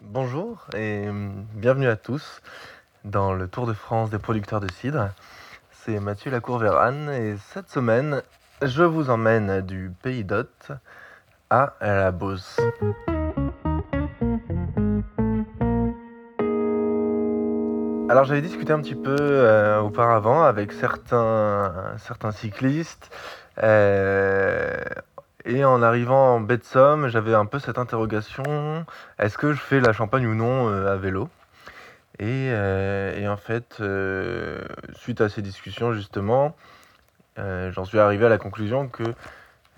Bonjour et bienvenue à tous dans le Tour de France des producteurs de cidre. C'est Mathieu Lacour-Vérane et cette semaine, je vous emmène du Pays d'Hôte à la Beauce. Alors j'avais discuté un petit peu euh, auparavant avec certains, certains cyclistes euh, et en arrivant en baie de Somme, j'avais un peu cette interrogation est-ce que je fais la Champagne ou non euh, à vélo? Et, et, en fait, suite à ces discussions justement, j'en suis arrivé à la conclusion que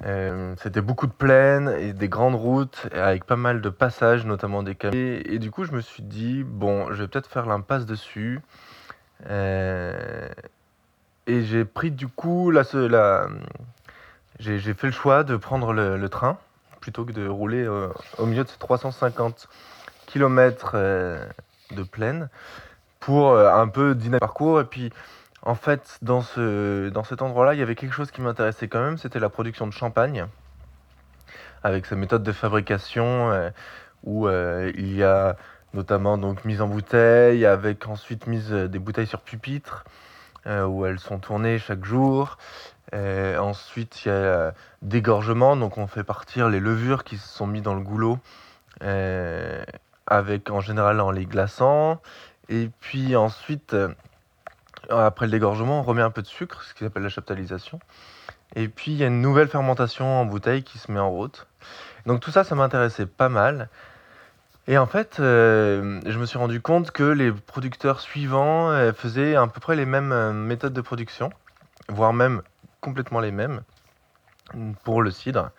euh, c'était beaucoup de plaines et des grandes routes avec pas mal de passages, notamment des camions. Et, du coup, je me suis dit, bon, je vais peut-être faire l'impasse dessus. Euh, et j'ai pris du coup, la, la, j'ai fait le choix de prendre le, train plutôt que de rouler euh, au milieu de ces 350 km de plaine pour un peu dîner parcours et puis en fait, dans, ce, dans cet endroit-là, il y avait quelque chose qui m'intéressait quand même, c'était la production de champagne, avec sa méthode de fabrication, euh, où euh, il y a notamment donc mise en bouteille, avec ensuite mise des bouteilles sur pupitre, euh, où elles sont tournées chaque jour. Ensuite, il y a dégorgement, donc on fait partir les levures qui se sont mises dans le goulot, avec en général en les glaçant. Et puis ensuite, après le dégorgement, on remet un peu de sucre, ce qui s'appelle la chaptalisation. Et puis il y a une nouvelle fermentation en bouteille qui se met en route. Donc tout ça, ça m'intéressait pas mal. Et en fait, euh, je me suis rendu compte que les producteurs suivants euh, faisaient à peu près les mêmes euh, méthodes de production, voire même complètement les mêmes pour le cidre.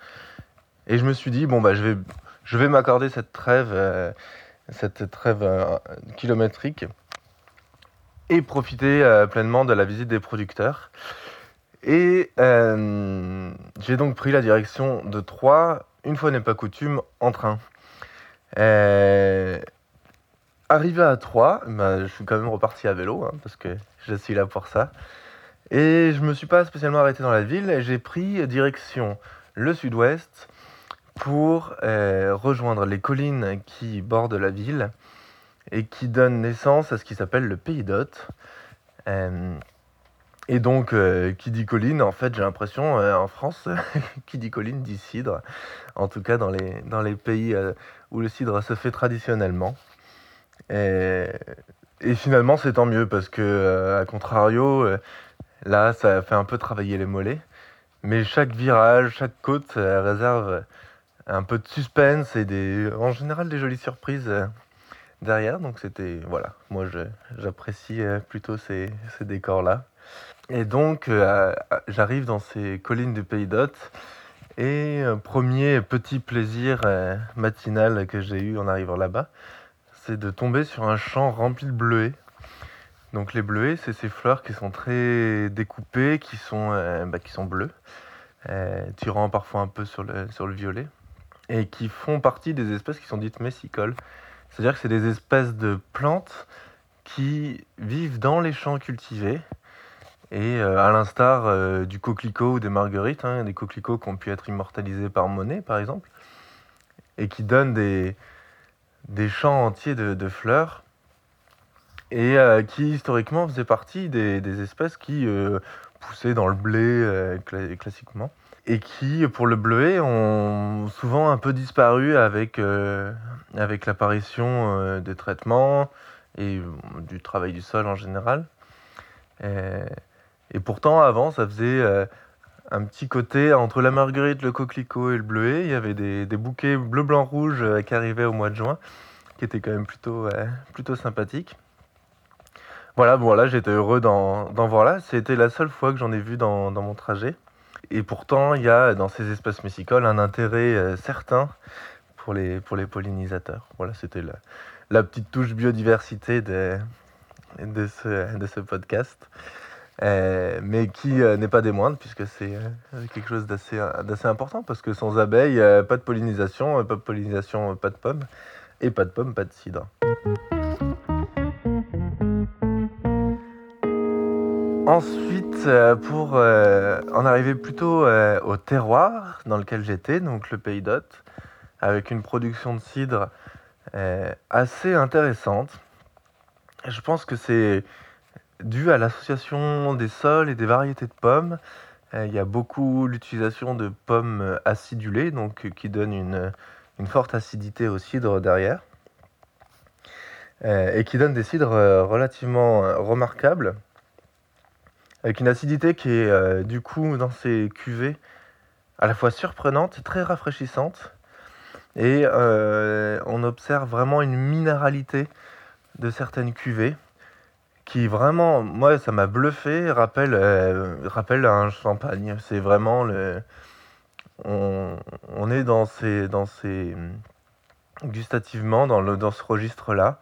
Et je me suis dit, bon, bah, je vais, je vais m'accorder cette trêve, cette trêve kilométrique et profiter euh, pleinement de la visite des producteurs. Et euh, j'ai donc pris la direction de Troyes, une fois n'est pas coutume, en train. Euh, arrivé à Troyes, bah, je suis quand même reparti à vélo, hein, parce que je suis là pour ça. Et je me suis pas spécialement arrêté dans la ville, j'ai pris direction le sud-ouest pour rejoindre les collines qui bordent la ville et qui donne naissance à ce qui s'appelle le Pays d'Hôte. Euh, et donc, euh, qui dit colline, en fait, j'ai l'impression, euh, en France, qui dit colline dit cidre. En tout cas, dans les, dans les pays où le cidre se fait traditionnellement. Et, et finalement, c'est tant mieux parce que, à contrario, là, ça fait un peu travailler les mollets. Mais chaque virage, chaque côte réserve un peu de suspense et en général des jolies surprises derrière. Donc c'était, voilà, moi j'apprécie euh, plutôt ces, décors-là. Et donc euh, j'arrive dans ces collines du Pays d'Hôte. Et premier petit plaisir euh, matinal que j'ai eu en arrivant là-bas, c'est de tomber sur un champ rempli de bleuets. Donc les bleuets, c'est ces fleurs qui sont très découpées, qui sont, bah, qui sont bleues, tirant parfois un peu sur le, violet, et qui font partie des espèces qui sont dites messicoles. C'est-à-dire que c'est des espèces de plantes qui vivent dans les champs cultivés. Et euh, à l'instar euh, du coquelicot ou des marguerites, hein, des coquelicots qui ont pu être immortalisés par Monet par exemple, et qui donnent des champs entiers de, fleurs, et euh, qui historiquement faisaient partie des, espèces qui poussaient dans le blé classiquement et qui, pour le bleuet, ont souvent un peu disparu avec, euh, avec l'apparition euh, des traitements et euh, du travail du sol en général. Et, pourtant, avant, ça faisait un petit côté entre la marguerite, le coquelicot et le bleuet. Il y avait des, des bouquets bleu, blanc, rouge qui arrivaient au mois de juin, qui étaient quand même plutôt, plutôt sympathiques. Voilà, bon j'étais heureux d'en voir là. C'était la seule fois que j'en ai vu dans, mon trajet. Et pourtant, il y a dans ces espèces messicoles un intérêt euh, certain pour les, pour les pollinisateurs. Voilà, c'était la, la, petite touche biodiversité de, de, ce, de ce podcast. Euh, mais qui euh, n'est pas des moindres, puisque c'est quelque chose d'assez important, parce que sans abeilles, pas de pollinisation, pas de pollinisation, pas de pommes, et pas de pommes, pas de cidre. Ensuite, euh, pour euh, en arriver plutôt euh, au terroir dans lequel j'étais, donc le Pays d'Hôte, avec une production de cidre assez intéressante. Je pense que c'est dû à l'association des sols et des variétés de pommes. il y a beaucoup l'utilisation de pommes acidulées, donc qui donnent une, une forte acidité au cidre derrière. et qui donnent des cidres relativement remarquables avec une acidité qui est euh, du coup dans ces cuvées à la fois surprenante très rafraîchissante. Et euh, on observe vraiment une minéralité de certaines cuvées qui vraiment, moi ça m'a bluffé, rappelle, euh, rappelle un champagne. C'est vraiment le... On, est dans ces, dans ces gustativement dans, le, dans ce registre-là,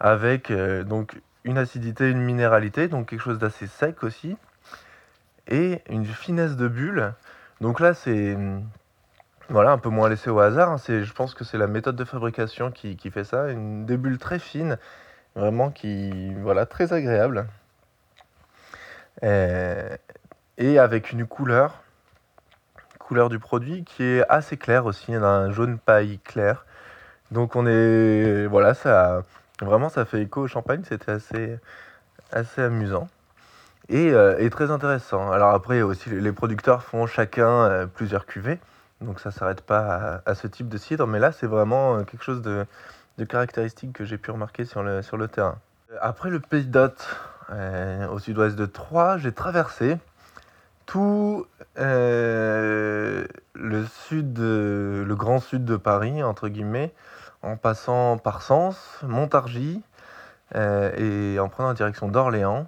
avec donc une acidité, une minéralité, donc quelque chose d'assez sec aussi, et une finesse de bulle. Donc là, c'est voilà, un peu moins laissé au hasard. Hein. C'est, je pense que c'est la méthode de fabrication qui, fait ça. Une, des bulles très fines, vraiment qui, voilà, très agréable. Et, et avec une couleur, couleur du produit qui est assez claire aussi, un jaune paille clair. Donc on est, voilà, ça, Vraiment, ça fait écho au champagne, c'était assez, assez amusant. Et, euh, très intéressant. Alors après, aussi, les producteurs font chacun euh, plusieurs cuvées, donc ça ne s'arrête pas à, ce type de cidre, mais là, c'est vraiment euh, quelque chose de, de caractéristique que j'ai pu remarquer sur le, sur le terrain. Après le Pays d'Hôte, au sud-ouest de Troyes, j'ai traversé tout le sud, le grand sud de Paris, entre guillemets, en passant par Sens, Montargis euh, et en prenant la direction d'Orléans.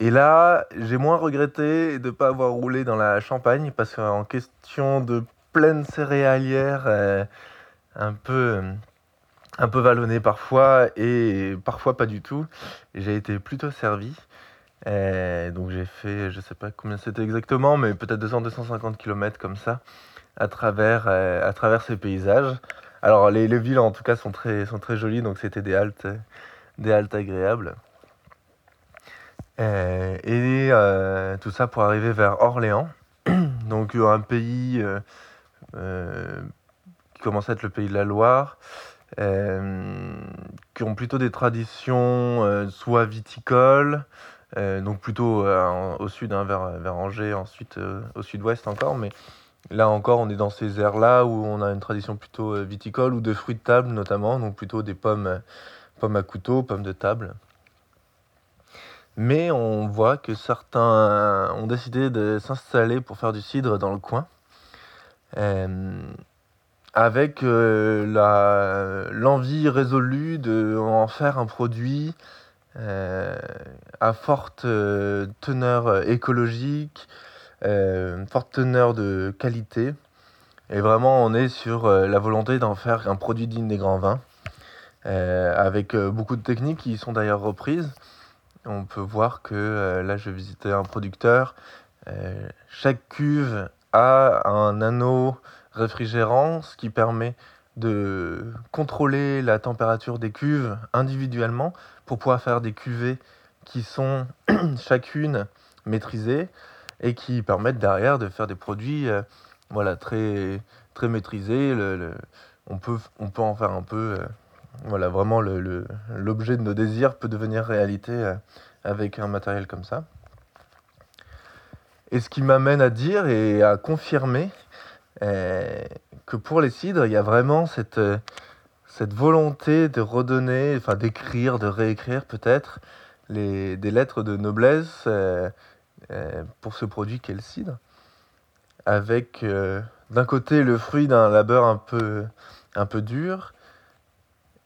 Et là, j'ai moins regretté de ne pas avoir roulé dans la Champagne parce qu'en question de plaine céréalière, euh, un peu un peu vallonnée parfois et parfois pas du tout. J'ai été plutôt servi. Euh, donc j'ai fait, je sais pas combien c'était exactement, mais peut-être 200-250 km comme ça à travers, à travers ces paysages. Alors les, villes en tout cas sont très, sont très jolies, donc c'était des haltes, des haltes agréables. Euh, et euh, tout ça pour arriver vers Orléans, donc un pays euh, qui commence à être le pays de la Loire, qui ont plutôt des traditions soit viticoles, donc plutôt au sud, hein, vers, vers Angers, ensuite au sud-ouest encore, mais Là encore, on est dans ces aires-là où on a une tradition plutôt euh, viticole ou de fruits de table notamment, donc plutôt des pommes, euh, pommes à couteau, pommes de table. Mais on voit que certains ont décidé de s'installer pour faire du cidre dans le coin, euh, avec l'envie résolue de faire un produit à forte teneur écologique, euh, forte teneur de qualité. Et vraiment, on est sur euh, la volonté d'en faire un produit digne des grands vins, euh, avec beaucoup de techniques qui sont d'ailleurs reprises. On peut voir que là, je visitais un producteur. chaque cuve a un anneau réfrigérant, ce qui permet de contrôler la température des cuves individuellement pour pouvoir faire des cuvées qui sont chacune maîtrisées et qui permettent derrière de faire des produits euh, voilà, très, très maîtrisés. Le, on, peut, on peut en faire un peu, euh, voilà, vraiment l'objet de nos désirs peut devenir réalité euh, avec un matériel comme ça. Et ce qui m'amène à dire et à confirmer que pour les cidres, il y a vraiment cette, cette volonté de redonner, enfin d'écrire, de réécrire peut-être des lettres de noblesse pour ce produit qu'est le cidre, avec euh, d'un côté le fruit d'un labeur un peu, un peu dur,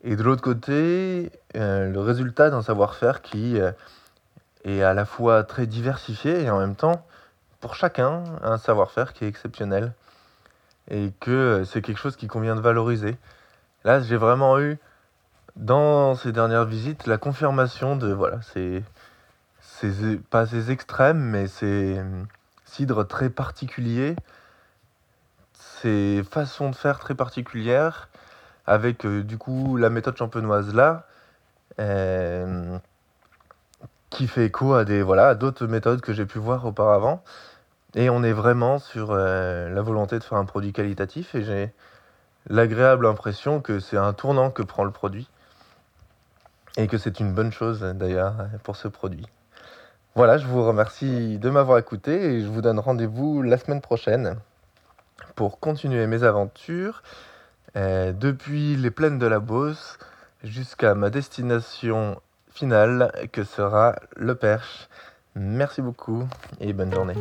et de l'autre côté euh, le résultat d'un savoir-faire qui est à la fois très diversifié et en même temps, pour chacun, un savoir-faire qui est exceptionnel, et que c'est quelque chose qui convient de valoriser. Là, j'ai vraiment eu, dans ces dernières visites, la confirmation de, voilà, c'est c'est pas ces extrêmes, mais c'est cidre très particulier, ces façons de faire très particulières, avec euh, du coup la méthode champenoise là, euh, qui fait écho à des voilà d'autres méthodes que j'ai pu voir auparavant. Et on est vraiment sur euh, la volonté de faire un produit qualitatif. Et j'ai l'agréable impression que c'est un tournant que prend le produit et que c'est une bonne chose d'ailleurs pour ce produit. Voilà, je vous remercie de m'avoir écouté et je vous donne rendez-vous la semaine prochaine pour continuer mes aventures euh, depuis les plaines de la Beauce jusqu'à ma destination finale que sera le Perche. Merci beaucoup et bonne journée.